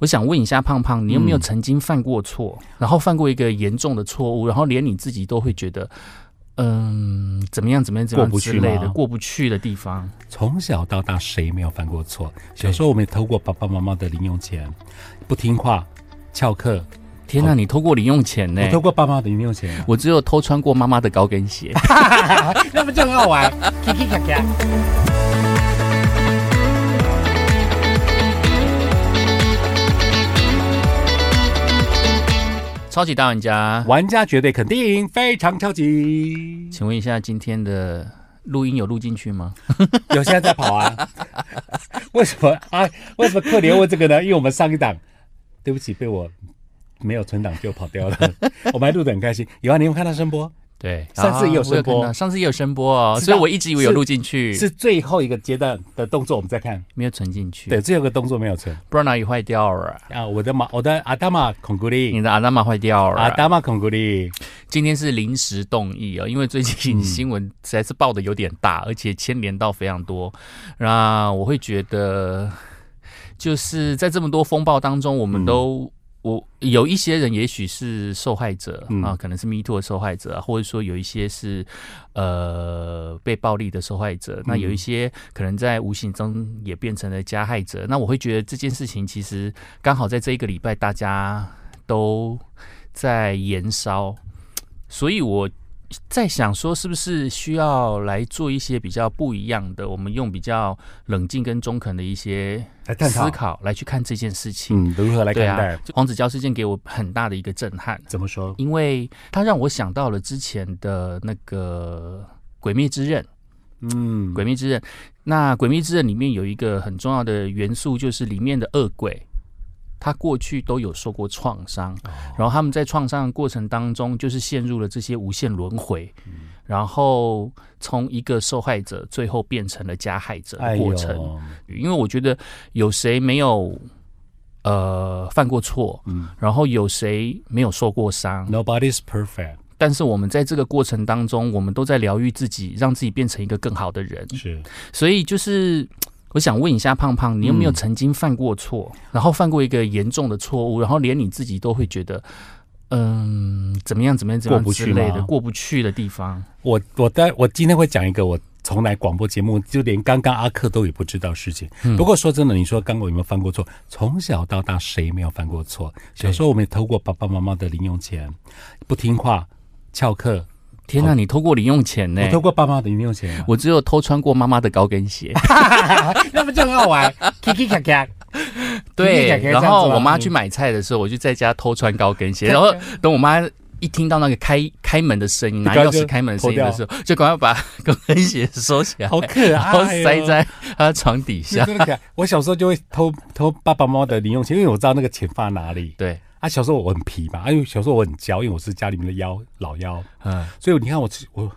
我想问一下胖胖，你有没有曾经犯过错，然后犯过一个严重的错误，然后连你自己都会觉得，嗯，怎么样怎么样怎么样过不去之类的过不去的地方？从小到大，谁没有犯过错？小时候我们也偷过爸爸妈妈的零用钱，不听话，翘课。天哪，你偷过零用钱呢我？偷过爸妈的零用钱，我只有偷穿过妈妈的高跟鞋。那不就很好玩 超级大玩家，玩家绝对肯定非常超级。请问一下，今天的录音有录进去吗？有现在在跑啊？为什么啊？为什么克连问这个呢？因为我们上一档，对不起，被我没有存档就跑掉了。我们还录得很开心。有啊，你有看到声波？对，上次也有声波上次也有声波哦，所以我一直以为有录进去，是最后一个阶段的动作，我们再看。没有存进去。对，，最后一个动作没有存不知道哪里坏掉了。啊！我的马，我的阿达玛孔古力你，的阿达玛坏掉了。阿达玛孔古力，今天是临时动议哦，因为最近嗯新闻实在是报的有点大，而且牵连到非常多。那我会觉得，就是在这么多风暴当中，我们都。我有一些人也许是受害者、嗯啊，可能是 Me Too 的受害者啊，或者说有一些是呃被暴力的受害者，那有一些可能在无形中也变成了加害者。那我会觉得这件事情其实刚好在这一个礼拜，大家都在延烧，所以我在想说，是不是需要来做一些比较不一样的，我们用比较冷静跟中肯的一些思考来去看这件事情。嗯，如何来看待？啊，黄子佼事件给我很大的一个震撼，怎么说？因为他让我想到了之前的那个《鬼灭之刃》。嗯《鬼灭之刃》，那《鬼灭之刃》里面有一个很重要的元素，就是里面的恶鬼，他过去都有受过创伤，哦。然后他们在创伤的过程当中，就是陷入了这些无限轮回，嗯。然后从一个受害者，最后变成了加害者的过程。呦，因为我觉得有谁没有呃犯过错，嗯。然后有谁没有受过伤，，Nobody's perfect，但是我们在这个过程当中，我们都在疗愈自己，让自己变成一个更好的人。是。所以就是我想问一下胖胖，你有没有嗯曾经犯过错，然后犯过一个严重的错误，然后连你自己都会觉得，嗯，怎么样怎么样怎么样过不去之类的吗过不去的地方？我我待我今天会讲一个我从来广播节目就连刚刚阿克都也不知道事情。嗯不过说真的，你说刚刚有没有犯过错？从小到大谁没有犯过错？小时候我们也偷过爸爸妈妈的零用钱，不听话，翘课。天哪，你偷过零用钱呢我？偷过爸妈的零用钱，我只有偷穿过妈妈的高跟鞋。那不就很好玩？Kiki 卡卡，对，然后我妈去买菜的时候，我就在家偷穿高跟鞋，然后等我妈。一听到那个开开门的声音，拿钥匙开门的声音的时候，就赶快把高跟鞋收起来，好可然后爱、哦，塞在她床底下。真的可爱。我小时候就会偷偷爸爸妈妈的零用钱，因为我知道那个钱放哪里。对，啊，小时候我很皮嘛，啊因为小时候我很娇，因为我是家里面的妖老幺，嗯，所以你看我我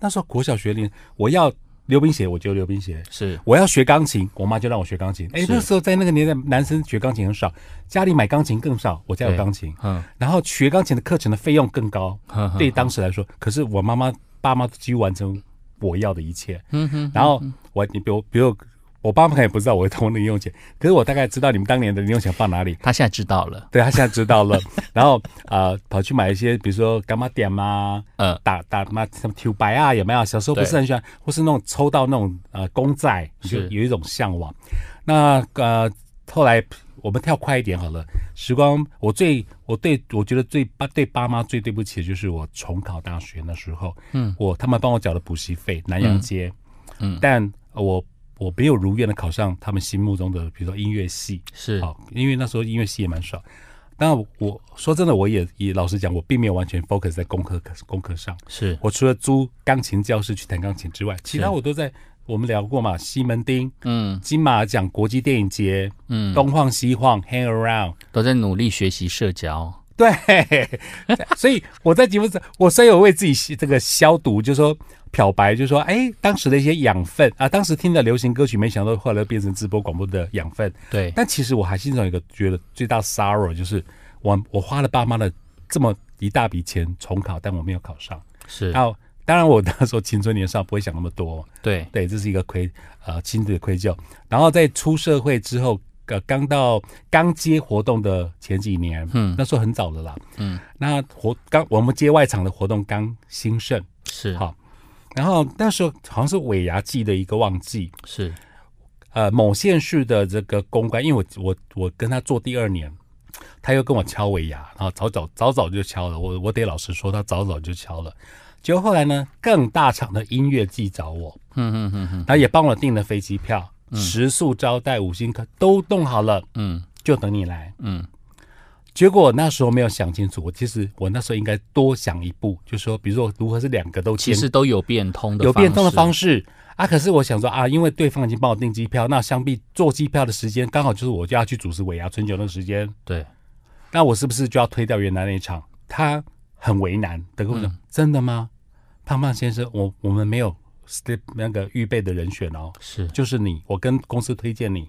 那时候国小学龄，我要溜冰鞋我就溜冰鞋，是我要学钢琴，我妈就让我学钢琴。哎，是那时候在那个年代，男生学钢琴很少，家里买钢琴更少，我家有钢琴，嗯，然后学钢琴的课程的费用更高，呵呵对当时来说，可是我妈妈爸妈几乎完成我要的一切。嗯哼，然后我你比如比如我爸妈也不知道我会偷零用钱，可是我大概知道你们当年的零用钱放哪里。他现在知道了，对他现在知道了，然后呃跑去买一些，比如说干妈点啊，嗯，打打嘛什么 Q 白啊，有没有？小时候不是很喜欢，或是那种抽到那种呃公仔，你就有一种向往。那呃后来我们跳快一点好了，时光我最我对我觉得最爸对爸妈最对不起的就是我重考大学那时候，嗯，我他们帮我缴了补习费，南洋街，嗯。但我我没有如愿的考上他们心目中的，比如说音乐系，是。好，因为那时候音乐系也蛮爽。当然，我说真的，我也也老实讲，我并没有完全 focus 在功课功课上。是，我除了租钢琴教室去弹钢琴之外，其他我都在我们聊过嘛，西门町、嗯。金马奖、国际电影节、嗯，东晃西晃，hang around。都在努力学习社交，对，所以我在节目上，我虽然有为自己这个消毒，就说漂白，就是说哎，当时的一些养分啊，当时听的流行歌曲，没想到后来变成直播广播的养分。对，但其实我还欣赏一个觉得最大 sorrow 就是我我花了爸妈的这么一大笔钱重考，但我没有考上。是，然后当然我那时候青春年少不会想那么多，对，对，这是一个愧呃亲子的愧疚。然后在出社会之后，呃刚到刚接活动的前几年，嗯，那时候很早的啦，嗯，那活刚我们接外场的活动刚兴盛，是。好，然后那时候好像是尾牙季的一个旺季，是，呃，某县市的这个公关，因为我我我跟他做第二年，他又跟我敲尾牙，然后早早早早就敲了，我我得老实说，他早早就敲了。结果后来呢，更大场的音乐季找我，嗯嗯嗯嗯，然后也帮我订了飞机票，食宿招待五星客都弄好了，嗯，就等你来，嗯。结果那时候没有想清楚，我其实我那时候应该多想一步，就说，比如说如何是两个都其实都有变通的，有变通的方式啊。可是我想说啊，因为对方已经帮我订机票，那相比坐机票的时间刚好就是我就要去主持尾牙春酒那个时间，对。那我是不是就要推掉原来那一场？他很为难，等我说真的吗？胖胖先生，我我们没有 step 那个预备的人选哦，是就是你，我跟公司推荐你，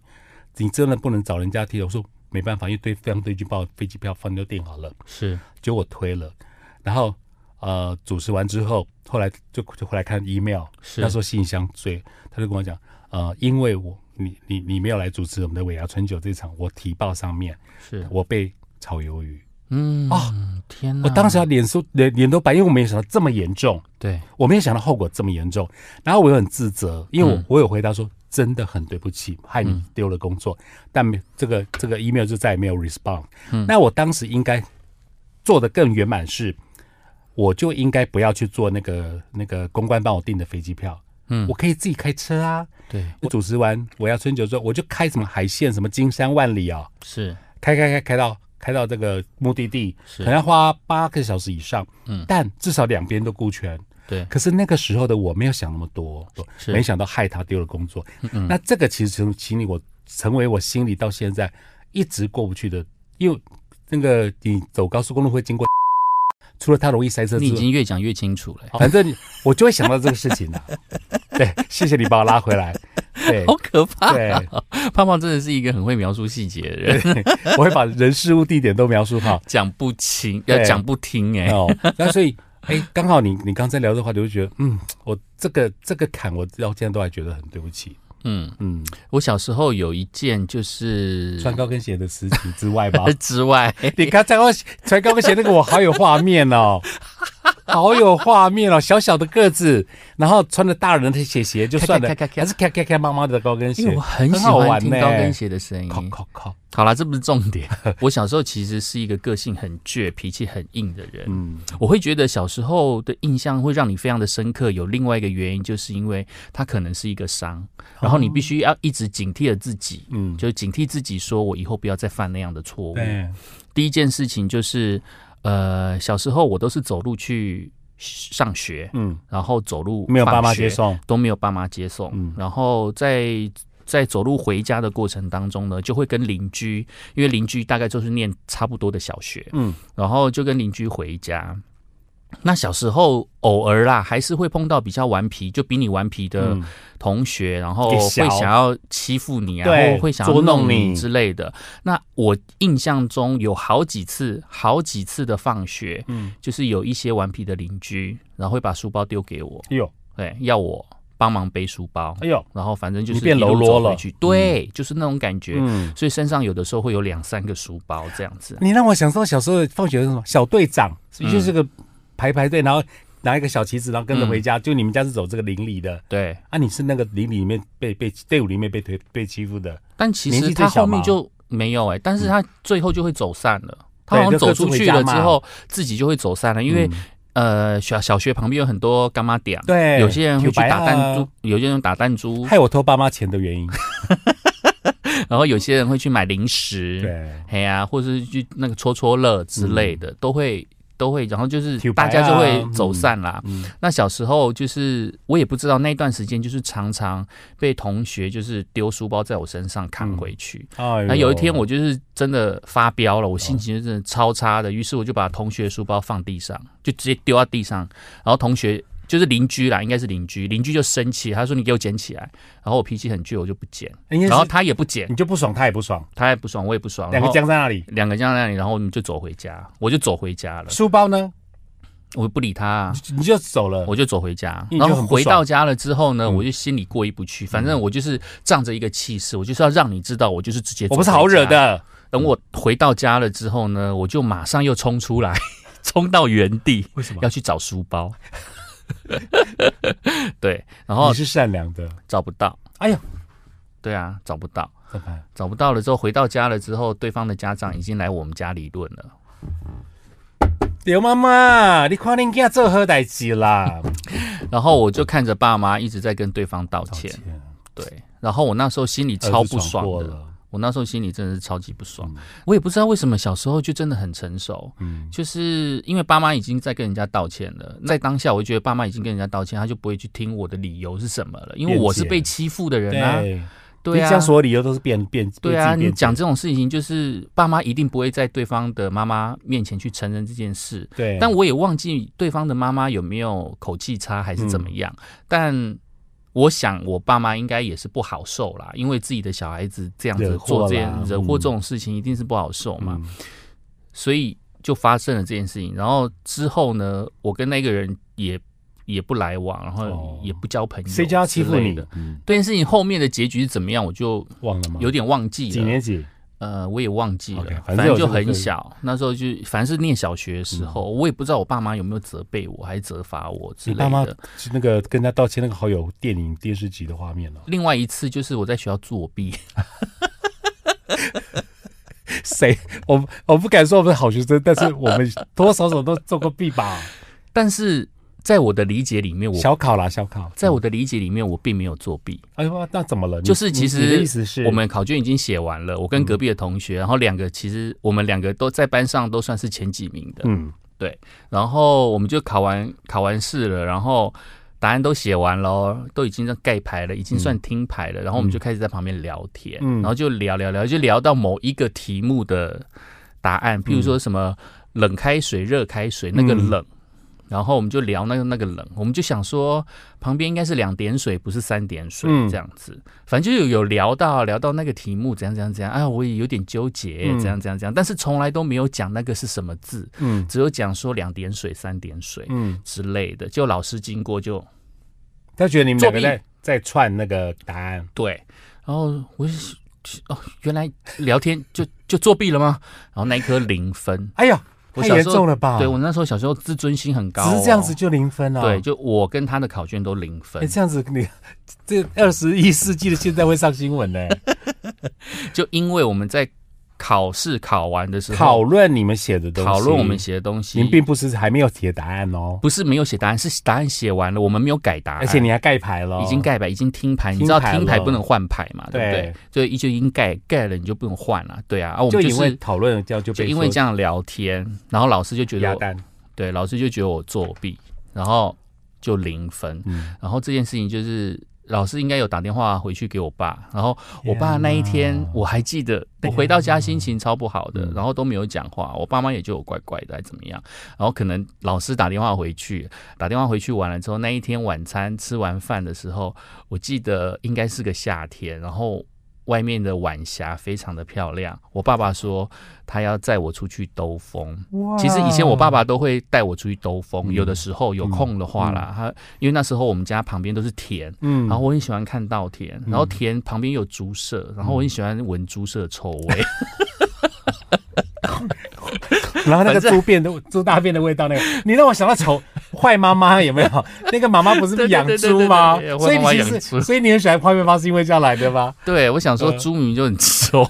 你真的不能找人家替。我说没办法，因为对方都已经把飞机票饭都订好了，是，就我推了。然后呃，主持完之后，后来就就回来看 email，那时候信箱最，他就跟我讲，呃，因为我你你你没有来主持我们的尾牙春酒这场，我提报上面是我被炒鱿鱼。嗯啊，天哪！我当时要脸说脸脸都白，因为我没有想到这么严重。对，我没有想到后果这么严重。然后我又很自责，因为我我有回答说真的很对不起，害你丢了工作。但没这个这个 email 就再也没有 respond。嗯那我当时应该做的更圆满是，我就应该不要去做那个那个公关帮我订的飞机票。嗯，我可以自己开车啊。对，我主持完我要春酒之后，我就开什么海线，什么金山万里啊，是开开开开到。开到这个目的地，可能要花八个小时以上。嗯，但至少两边都顾全。对，可是那个时候的我没有想那么多，没想到害他丢了工作。嗯，那这个其实从心里我成为我心里到现在一直过不去的，因为那个你走高速公路会经过，除了它容易塞车，你已经越讲越清楚了。反正我就会想到这个事情了。对，谢谢你把我拉回来。对，好可怕。对，胖胖真的是一个很会描述细节的人。我会把人事物地点都描述好，讲不清，要讲不听哎。哦，那所以哎，刚好你你刚才聊的话，就觉得嗯，我这个这个坎，我到现在都还觉得很对不起。嗯嗯，我小时候有一件就是穿高跟鞋的事情之外吧，之外，你刚才我穿高跟鞋那个，我好有画面哦。好有画面哦，小小的个子，然后穿着大人的鞋鞋就算了，还是咔咔咔妈妈的高跟鞋，因为我很喜欢听高跟鞋的声音。靠靠靠！好了，这不是重点。我小时候其实是一个个性很倔、脾气很硬的人。嗯，我会觉得小时候的印象会让你非常的深刻。有另外一个原因，就是因为它可能是一个伤，然后你必须要一直警惕着自己。嗯，就警惕自己，说我以后不要再犯那样的错误。第一件事情就是。呃，小时候我都是走路去上学，嗯，然后走路没有爸妈接送，都没有爸妈接送，嗯，然后在在走路回家的过程当中呢，就会跟邻居，因为邻居大概就是念差不多的小学，嗯，然后就跟邻居回家。那小时候偶尔啦，还是会碰到比较顽皮，就比你顽皮的同学，然后会想要欺负你啊，或会想要弄你之类的。那我印象中有好几次，好几次的放学，嗯，就是有一些顽皮的邻居，然后会把书包丢给我，哎呦，对，要我帮忙背书包，哎呦，然后反正就是变喽啰了，对，就是那种感觉，嗯，所以身上有的时候会有两三个书包这样子。你让我想到小时候放学的什么小队长，就是个。排排队，然后拿一个小旗子，然后跟着回家。就你们家是走这个邻里的，对啊，你是那个邻里里面被被队伍里面被推被欺负的。但其实他后面就没有哎，但是他最后就会走散了。他好像走出去了之后，自己就会走散了，因为呃小小学旁边有很多干妈点，对，有些人会去打弹珠，有些人打弹珠，害我偷爸妈钱的原因。然后有些人会去买零食，对，嘿啊，或者是去那个戳戳乐之类的，都会。都会，然后就是大家就会走散啦。那小时候就是我也不知道那段时间就是常常被同学就是丢书包在我身上扛回去。那有一天我就是真的发飙了，我心情真的超差的，于是我就把同学书包放地上，就直接丢到地上，然后同学。就是邻居啦，应该是邻居，邻居就生气，他说：“你给我捡起来。”然后我脾气很倔，我就不捡。然后他也不捡，你就不爽，他也不爽，他也不爽，我也不爽。两个僵在那里，两个僵在那里，然后我们就走回家，我就走回家了。书包呢？我不理他，你就走了，我就走回家。然后回到家了之后呢，我就心里过意不去。反正我就是仗着一个气势，我就是要让你知道，我就是直接。我不是好惹的。等我回到家了之后呢，我就马上又冲出来，冲到原地。为什么要去找书包？对，然后你是善良的，找不到。哎呀，对啊，找不到。找不到了之后，回到家了之后，对方的家长已经来我们家理论了。刘妈妈，你快点给他做好代志啦！然后我就看着爸妈一直在跟对方道歉。对，然后我那时候心里超不爽的。我那时候心里真的是超级不爽。我也不知道为什么小时候就真的很成熟。嗯，就是因为爸妈已经在跟人家道歉了，在当下我就觉得爸妈已经跟人家道歉，他就不会去听我的理由是什么了，因为我是被欺负的人啊。对啊，讲所有理由都是变变。对啊，你讲这种事情，就是爸妈一定不会在对方的妈妈面前去承认这件事。对，但我也忘记对方的妈妈有没有口气差还是怎么样。但我想，我爸妈应该也是不好受啦，因为自己的小孩子这样子做这样惹祸这种事情，一定是不好受嘛。所以就发生了这件事情。然后之后呢，我跟那个人也。也不来往，然后也不交朋友，谁家欺负你的？这件事情后面的结局是怎么样，我就忘了吗？有点忘记了。几年级？呃，我也忘记了。反正就很小，那时候就反正是念小学的时候，我也不知道我爸妈有没有责备我，还是责罚我之类的。爸妈那个跟他道歉，那个好友电影电视剧的画面了。另外一次就是我在学校作弊，谁？我我不敢说我们是好学生，但是我们多多少少都做过弊吧。但是。在我的理解里面，我小考啦，小考。在我的理解里面，我并没有作弊。哎呦，那怎么了？就是其实意思是，我们考卷已经写完了。我跟隔壁的同学，然后两个其实我们两个都在班上都算是前几名的。嗯，对。然后我们就考完考完试了，然后答案都写完了，都已经在盖牌了，已经算听牌了。然后我们就开始在旁边聊天，然后就聊聊聊，就聊到某一个题目的答案，譬如说什么冷开水、热开水，那个冷。然后我们就聊那个那个冷，我们就想说旁边应该是两点水，不是三点水这样子。反正就有有聊到聊到那个题目怎样怎样怎样，哎，我也有点纠结，怎样怎样怎样，但是从来都没有讲那个是什么字，嗯，只有讲说两点水、三点水，嗯之类的。就老师经过就，他觉得你们两个在在串那个答案，对。然后我哦，原来聊天就就作弊了吗？然后那一颗零分，哎呀。太严重了吧？对我那时候小时候自尊心很高，只是这样子就零分了。对，就我跟他的考卷都零分。哎，这样子你 这二十一世纪的现在会上新闻呢？就因为我们在。考试考完的时候，讨论你们写的东西，讨论我们写的东西。您并不是还没有写答案哦，不是没有写答案，是答案写完了，我们没有改答案，而且你还盖牌了，已经盖牌，已经听牌。你知道听牌不能换牌嘛？对不对？所以就已经盖盖了，你就不用换了。对啊，啊，我们就是讨论这样就因为这样聊天，然后老师就觉得对，老师就觉得我作弊，然后就零分。然后这件事情就是。老师应该有打电话回去给我爸，然后我爸那一天我还记得，我回到家心情超不好的，然后都没有讲话，我爸妈也就乖乖的，还怎么样？然后可能老师打电话回去，打电话回去完了之后，那一天晚餐吃完饭的时候，我记得应该是个夏天，然后。外面的晚霞非常的漂亮。我爸爸说他要载我出去兜风。其实以前我爸爸都会带我出去兜风，有的时候有空的话啦，他因为那时候我们家旁边都是田，嗯，然后我很喜欢看稻田，然后田旁边有猪舍，然后我很喜欢闻猪舍的臭味。然后那个猪便的猪大便的味道，那个你让我想到丑坏妈妈有没有？那个妈妈不是养猪吗？所以你其实，所以你很喜欢坏妈妈是因为这样来的吗？对，我想说猪名就很臭，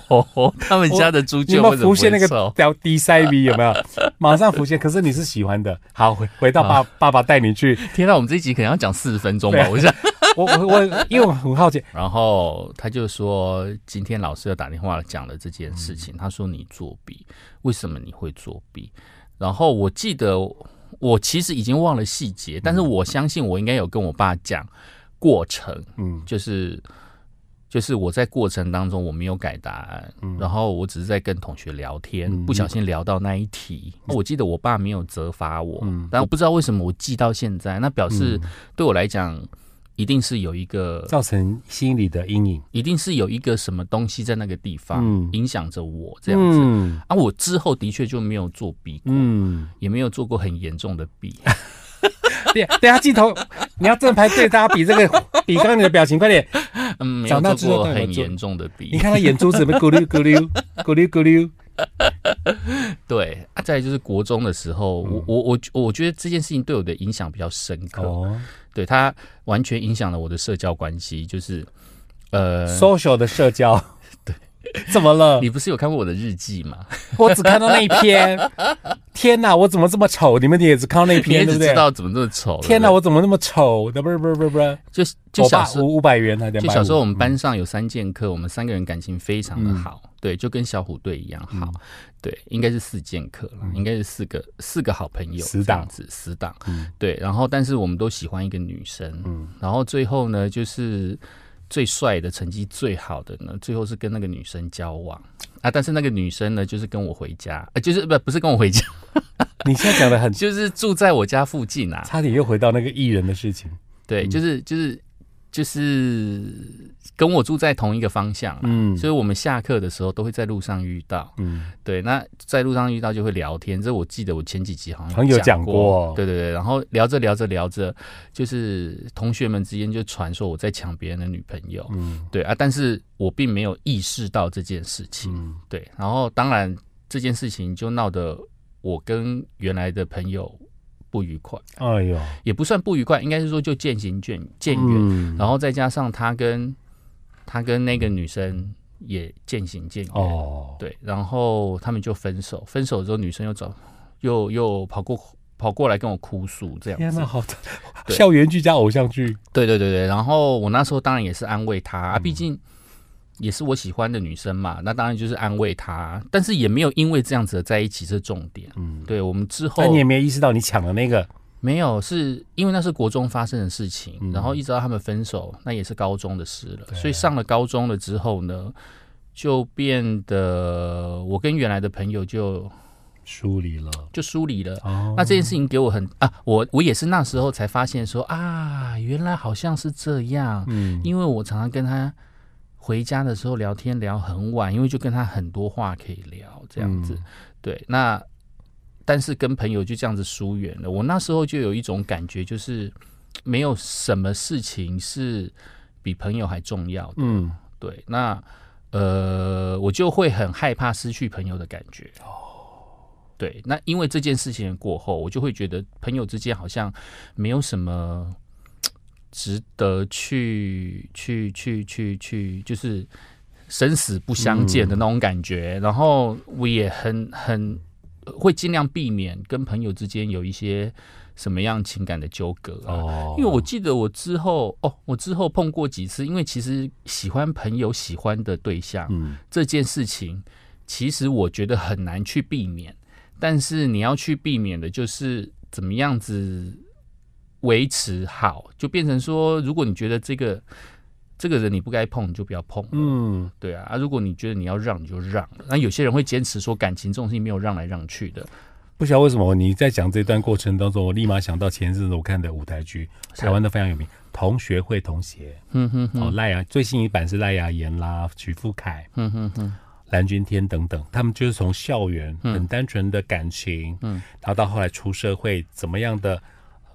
他们家的猪就有没有浮现那个叫低塞鼻有没有？马上浮现。可是你是喜欢的。好，回回到爸爸爸带你去。天哪，我们这一集可能要讲四十分钟吧？我想，我我我，因为我很好奇。然后他就说，今天老师要打电话讲了这件事情。他说你作弊。为什么你会作弊？然后我记得我其实已经忘了细节，但是我相信我应该有跟我爸讲过程，嗯，就是就是我在过程当中我没有改答案，然后我只是在跟同学聊天，不小心聊到那一题。我记得我爸没有责罚我，但我不知道为什么我记到现在，那表示对我来讲。一定是有一个造成心理的阴影，一定是有一个什么东西在那个地方嗯影响着我这样子。嗯啊，我之后的确就没有做笔过，嗯，也没有做过很严重的笔。对，等下镜头，你要正拍对大家比这个 比刚刚你的表情，快点！嗯，没有做过很严重的笔你。看他眼珠子被咕噜咕噜咕噜咕噜，对啊，再就是国中的时候，我我我我觉得这件事情对我的影响比较深刻。哦对它完全影响了我的社交关系，就是呃，，social 的社交，对，怎么了？你不是有看过我的日记吗？我只看到那一篇，天哪，我怎么这么丑？你们也只看到那篇，对不对？只知道怎么这么丑。天哪，我怎么那么丑？不是不是不是不是，就就小时候。五五百元还两百五，就小时候，我们班上有三剑客，我们三个人感情非常的好，对，就跟小虎队一样好，对，应该是四剑客了，应该是四个四个好朋友死党子，死党，嗯。对，然后但是我们都喜欢一个女生，嗯。然后最后呢，就是最帅的、成绩最好的呢，最后是跟那个女生交往。啊，但是那个女生呢，就是跟我回家，呃，就是不不是跟我回家，你现在讲的很，就是住在我家附近啊，差点又回到那个艺人的事情。对，就是就是就是跟我住在同一个方向、啊，嗯所以我们下课的时候都会在路上遇到。嗯，对，那在路上遇到就会聊天，这我记得我前几集好像有讲过。过对对对，然后聊着聊着聊着，就是同学们之间就传说我在抢别人的女朋友。嗯对啊，但是我并没有意识到这件事情。嗯对，然后当然这件事情就闹得我跟原来的朋友不愉快，哎呦，也不算不愉快，应该是说就渐行渐渐远。嗯然后再加上他跟他跟那个女生也渐行渐远，哦，对，然后他们就分手。分手之后，女生又找又又跑过跑过来跟我哭诉，这样子天哪，。好 对校园剧加偶像剧，对对对对，然后我那时候当然也是安慰他啊，毕竟也是我喜欢的女生嘛，那当然就是安慰她，但是也没有因为这样子的在一起是重点。嗯，对我们之后但你也没有意识到你抢了那个，没有，是因为那是国中发生的事情，嗯然后一直到他们分手，那也是高中的事了。所以上了高中了之后呢，就变得我跟原来的朋友就疏离了。就疏离了。哦那这件事情给我很啊，我我也是那时候才发现说啊，原来好像是这样，嗯因为我常常跟他回家的时候聊天聊很晚，因为就跟他很多话可以聊，这样子。嗯对，那但是跟朋友就这样子疏远了。我那时候就有一种感觉，就是没有什么事情是比朋友还重要的。嗯对，那呃，我就会很害怕失去朋友的感觉。哦，对，那因为这件事情过后，我就会觉得朋友之间好像没有什么值得去去去去去，就是生死不相见的那种感觉。然后我也很很会尽量避免跟朋友之间有一些什么样情感的纠葛啊。哦，因为我记得我之后哦，我之后碰过几次，因为其实喜欢朋友喜欢的对象、嗯这件事情，其实我觉得很难去避免。但是你要去避免的就是怎么样子维持好，就变成说，如果你觉得这个这个人你不该碰，你就不要碰。嗯。对啊，啊，如果你觉得你要让，你就让。那有些人会坚持说，感情这种事情没有让来让去的。不晓得为什么你在讲这段过程当中，我立马想到前一阵子我看的舞台剧，台湾的非常有名，《同学会同鞋哼哼》哦，哼，赖雅最新一版是赖雅妍啦、许富凯、嗯哼哼，蓝钧天等等，他们就是从校园嗯。很单纯的感情，嗯，然后到后来出社会怎么样的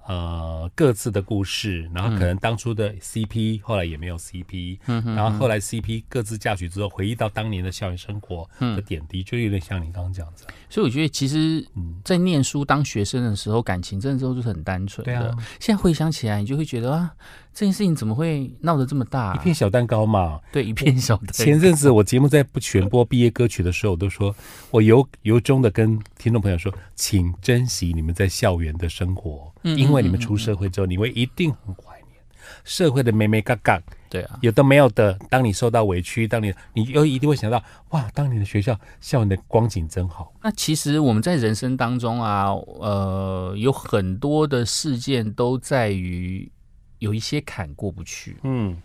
呃各自的故事，然后可能当初的 CP 后来也没有 CP，嗯然后后来 CP 各自嫁娶之后，回忆到当年的校园生活嗯。的点滴，就有点像你刚刚讲的，所以我觉得，其实嗯，在念书当学生的时候，感情真的都是很单纯的。对啊，现在回想起来，你就会觉得啊，这件事情怎么会闹得这么大、一片小蛋糕嘛。对，一片小蛋糕。前阵子我节目在不全播毕业歌曲的时候，我都说我由由衷的跟听众朋友说，请珍惜你们在校园的生活，嗯因为你们出社会之后，你会一定很怀念社会的美美嘎嘎，对啊，有的没有的。当你受到委屈，当你你又一定会想到，哇，当年的学校校园的光景真好。那其实我们在人生当中啊，呃，有很多的事件都在于有一些坎过不去。嗯，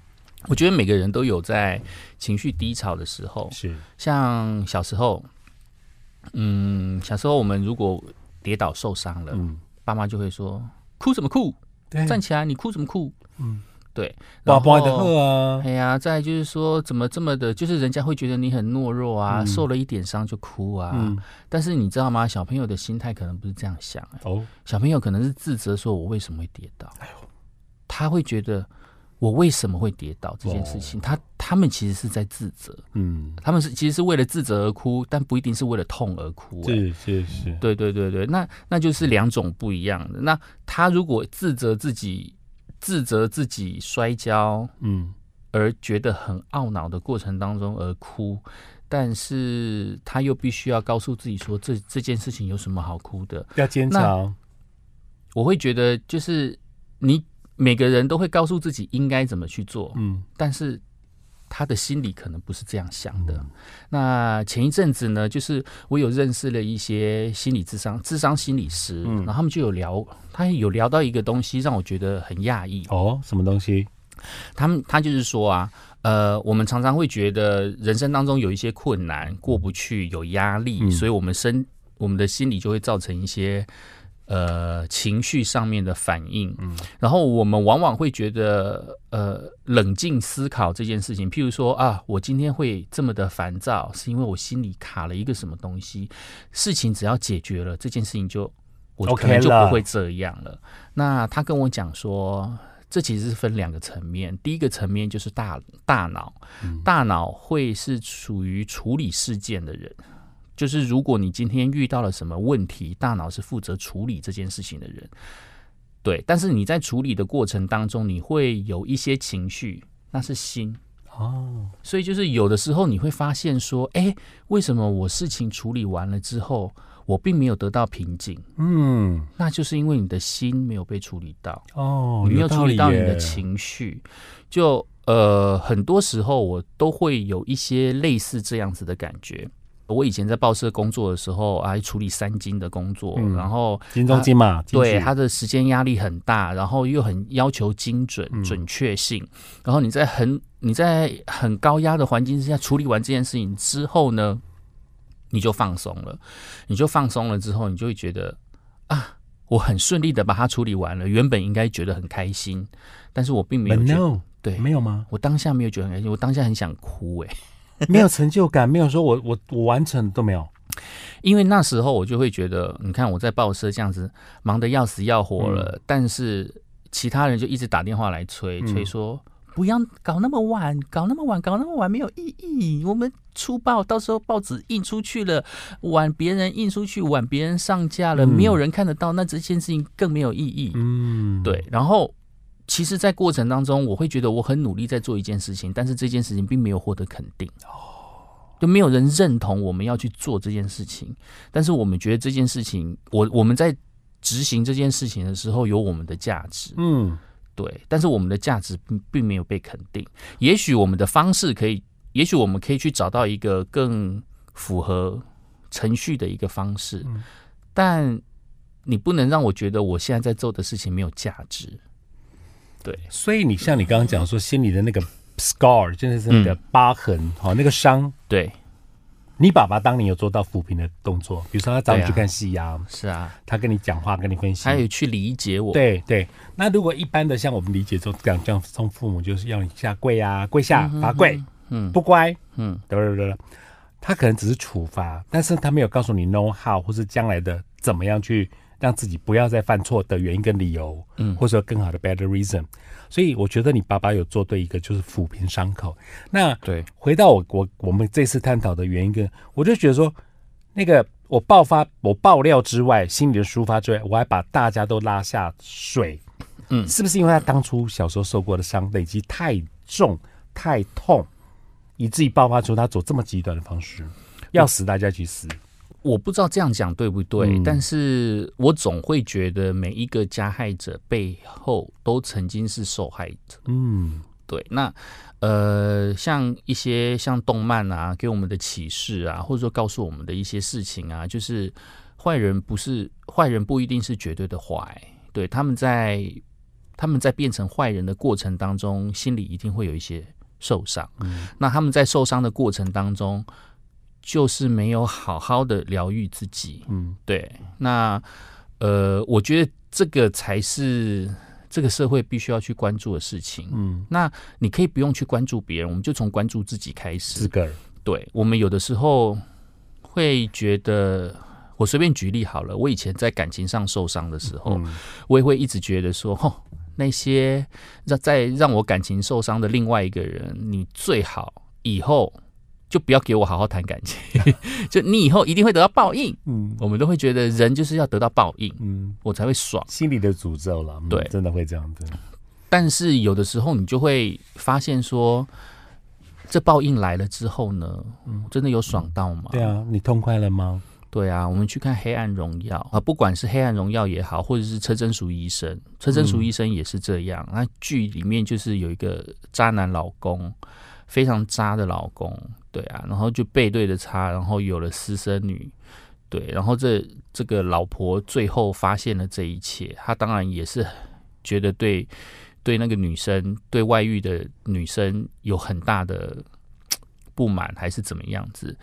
我觉得每个人都有在情绪低潮的时候，是，像小时候，嗯，小时候我们如果跌倒受伤了，嗯，爸妈就会说：“哭什么哭？站起来，你哭什么哭？”嗯，对，哇，然不的后喝啊，哎呀，再就是说，怎么这么的，就是人家会觉得你很懦弱啊，嗯受了一点伤就哭啊。嗯，但是你知道吗？小朋友的心态可能不是这样想、哎哦，小朋友可能是自责，说我为什么会跌倒？哎呦他会觉得我为什么会跌倒这件事情，他他们其实是在自责，嗯，他们是其实是为了自责而哭，但不一定是为了痛而哭、哎是是是，对对对对，那那就是两种不一样的。那他如果自责自己，自责自己摔跤，嗯，而觉得很懊恼的过程当中而哭，但是他又必须要告诉自己说，这这件事情有什么好哭的？要坚强，我会觉得，就是你每个人都会告诉自己应该怎么去做，嗯但是他的心里可能不是这样想的。那前一阵子呢，就是我有认识了一些心理智商、智商心理师，嗯然后他们就有聊，他有聊到一个东西，让我觉得很讶异。哦，什么东西？他们他就是说啊，呃，我们常常会觉得人生当中有一些困难过不去，有压力，嗯所以我们身我们的心理就会造成一些呃情绪上面的反应。嗯，然后我们往往会觉得呃冷静思考这件事情，譬如说啊，我今天会这么的烦躁，是因为我心里卡了一个什么东西，事情只要解决了，这件事情就。我可能就不会这样了。那他跟我讲说，这其实是分两个层面。第一个层面就是大大脑，大脑会是属于处理事件的人，就是如果你今天遇到了什么问题，大脑是负责处理这件事情的人。对，但是你在处理的过程当中，你会有一些情绪，那是心。哦，所以就是有的时候你会发现说，哎，为什么我事情处理完了之后，我并没有得到平静？嗯，那就是因为你的心没有被处理到。哦，你没有处理到你的，情绪，就呃，很多时候我都会有一些类似这样子的感觉。我以前在报社工作的时候还，处理三金的工作，嗯然后金中金嘛，对他的时间压力很大，然后又很要求精准、嗯准确性，然后你在很你在很高压的环境之下处理完这件事情之后呢，你就放松了，你就放松了之后，你就会觉得啊，我很顺利的把它处理完了，原本应该觉得很开心，但是我并没有觉得 no，对，没有吗？我当下没有觉得很开心，我当下很想哭哎、没有成就感，没有说我我我完成都没有。因为那时候我就会觉得，你看我在报社这样子忙得要死要活了，但是其他人就一直打电话来催，嗯催说不要搞那么晚，搞那么晚，搞那么晚没有意义。我们出报，到时候报纸印出去了，晚别人印出去，晚别人上架了，嗯没有人看得到，那这件事情更没有意义。嗯，对，然后。其实，在过程当中，我会觉得我很努力在做一件事情，但是这件事情并没有获得肯定。就没有人认同我们要去做这件事情，但是我们觉得这件事情，我我们在执行这件事情的时候有我们的价值，嗯，对，但是我们的价值并并没有被肯定。也许我们的方式可以，也许我们可以去找到一个更符合程序的一个方式，但你不能让我觉得我现在在做的事情没有价值。对，所以你像你刚刚讲说心里的那个 scar，真的是那个疤痕，好、那个伤，对，你爸爸当年有做到抚平的动作，比如说他找你去看戏呀、是啊，他跟你讲话，跟你分析，他有去理解我，对对。那如果一般的像我们理解中讲这样，从父母就是要你下跪啊，跪下罚跪，嗯不乖，嗯，得得得，他可能只是处罚，但是他没有告诉你 know how 或是将来的怎么样去让自己不要再犯错的原因跟理由，嗯或者说更好的 better reason。所以我觉得你爸爸有做对一个，就是抚平伤口。那对，回到我我我们这次探讨的原因跟，我就觉得说，那个我爆发我爆料之外，心里的抒发之外，我还把大家都拉下水，嗯是不是因为他当初小时候受过的伤累积太重太痛，以自己爆发出他走这么极端的方式，要死大家去死，我不知道这样讲对不对，嗯但是我总会觉得每一个加害者背后都曾经是受害者。嗯对，那呃，像一些像动漫啊，给我们的启示啊，或者说告诉我们的一些事情啊，就是坏人不是坏人，不一定是绝对的坏。对，他们在他们在变成坏人的过程当中，心里一定会有一些受伤。嗯那他们在受伤的过程当中，就是没有好好的疗愈自己。嗯对，那呃，我觉得这个才是这个社会必须要去关注的事情。嗯，那你可以不用去关注别人，我们就从关注自己开始。自个儿，对我们有的时候会觉得，我随便举例好了。我以前在感情上受伤的时候，我也会一直觉得说，吼，那些让在让我感情受伤的另外一个人，你最好以后。就不要给我好好谈感情，就你以后一定会得到报应。嗯，我们都会觉得人就是要得到报应，嗯，我才会爽。心里的诅咒了，对，真的会这样子。但是有的时候你就会发现说，这报应来了之后呢，嗯，真的有爽到吗？对啊，你痛快了吗？对啊，我们去看《黑暗荣耀》啊，不管是《黑暗荣耀》也好，或者是车真淑医生，车真淑医生也是这样。那剧里面就是有一个渣男老公。非常渣的老公，对啊，然后就背对着他，然后有了私生女，对，然后这这个老婆最后发现了这一切，她当然也是觉得对对那个女生对外遇的女生有很大的不满，还是怎么样子？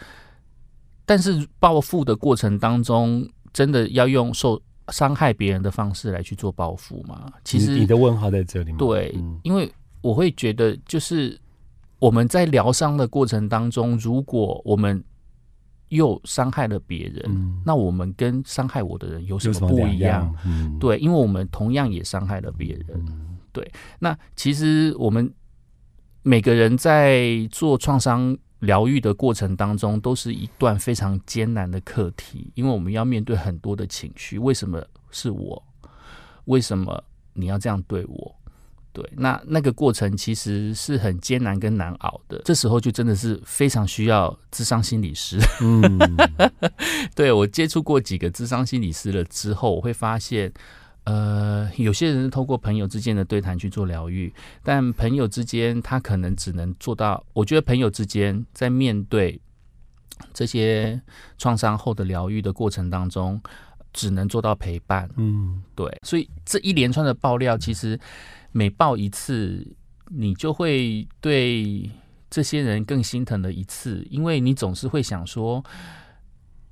但是报复的过程当中，真的要用受伤害别人的方式来去做报复吗？其实你的问号在这里吗？对，因为我会觉得就是。我们在疗伤的过程当中，如果我们又伤害了别人，那我们跟伤害我的人有什么不一样？对，因为我们同样也伤害了别人。对，那其实我们每个人在做创伤疗愈的过程当中，都是一段非常艰难的课题，因为我们要面对很多的情绪。为什么是我？为什么你要这样对我？对，那那个过程其实是很艰难跟难熬的，这时候就真的是非常需要智商心理师。嗯，对我接触过几个智商心理师了之后，我会发现，呃，有些人是透过朋友之间的对谈去做疗愈，但朋友之间他可能只能做到，我觉得朋友之间在面对这些创伤后的疗愈的过程当中，只能做到陪伴。嗯，对，所以这一连串的爆料其实。每爆一次，你就会对这些人更心疼了一次，因为你总是会想说，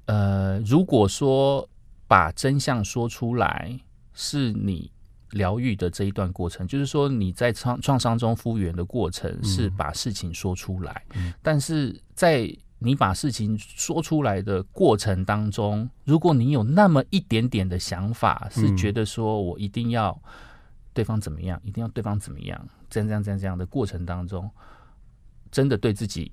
呃，如果说把真相说出来，是你疗愈的这一段过程，就是说你在创创伤中复原的过程是把事情说出来，但是在你把事情说出来的过程当中，如果你有那么一点点的想法，是觉得说我一定要。对方怎么样？一定要对方怎么样？这样这样这样这样的过程当中，真的对自己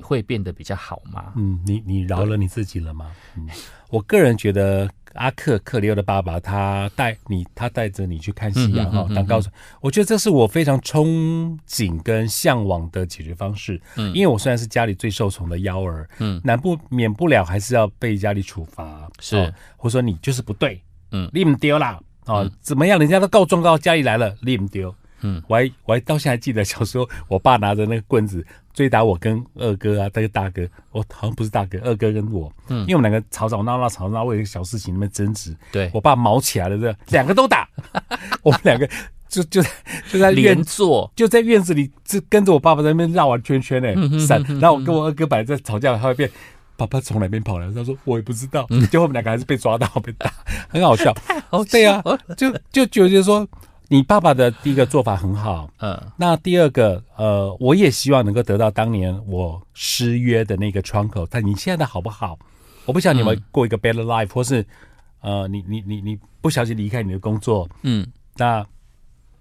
会变得比较好吗？嗯，你你饶了你自己了吗？嗯，我个人觉得阿克克里欧的爸爸他带你，他带着你去看夕阳哈，当高手我觉得这是我非常憧憬跟向往的解决方式。嗯，因为我虽然是家里最受宠的幺儿，嗯，难不免不了还是要被家里处罚，是，或者说你就是不对，嗯，你们丢啦。哦，怎么样？人家都告状告家里来了，你们丢。嗯，我还我还到现在记得小时候，我爸拿着那个棍子追打我跟二哥啊，那个大哥，我好像不是大哥，二哥跟我，嗯，因为我们两个吵吵闹闹，吵闹为一个小事情那边争执，对。我爸毛起来了，这两个都打，我们两个就就就在院坐，就在院子里，就跟着我爸爸在那边绕完圈圈呢，闪，然后我跟我二哥本来在吵架，他会变。爸爸从哪边跑来？他说我也不知道。结果我们两个还是被抓到被打，很好笑。对啊，就就觉得说你爸爸的第一个做法很好。嗯，那第二个呃，我也希望能够得到当年我失约的那个窗口。但你现在的好不好？我不想你们过一个 better life，或是呃，你你你你不小心离开你的工作。嗯，那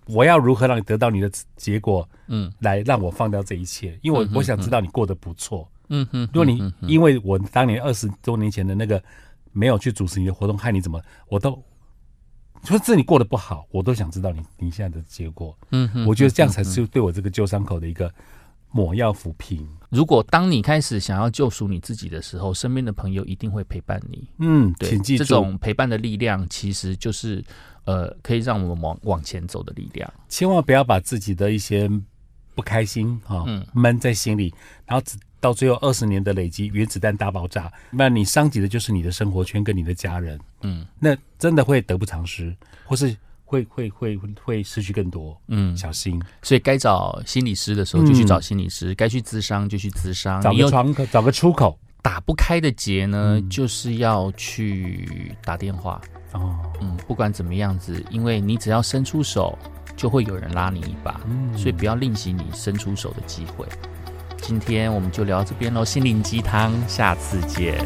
我要如何让你得到你的结果？嗯，来让我放掉这一切，因为我我想知道你过得不错。嗯哼，如果你因为我当年二十多年前的那个没有去主持你的活动，害你怎么，我都说这你过得不好，我都想知道你你现在的结果。嗯哼，我觉得这样才是对我这个旧伤口的一个抹药抚平。如果当你开始想要救赎你自己的时候，身边的朋友一定会陪伴你。嗯，请记住，这种陪伴的力量其实就是呃，可以让我们往往前走的力量。千万不要把自己的一些不开心哈闷在心里，然后只。到最后二十年的累积原子弹大爆炸那你伤及的就是你的生活圈跟你的家人。嗯。那真的会得不偿失或是会会会会失去更多嗯。小心。所以该找心理师的时候就去找心理师该去咨商就去咨商。找个窗口找个出口。打不开的结呢就是要去打电话。哦。嗯不管怎么样子因为你只要伸出手就会有人拉你一把。嗯。所以不要吝惜你伸出手的机会。今天我们就聊这边咯心灵鸡汤下次见。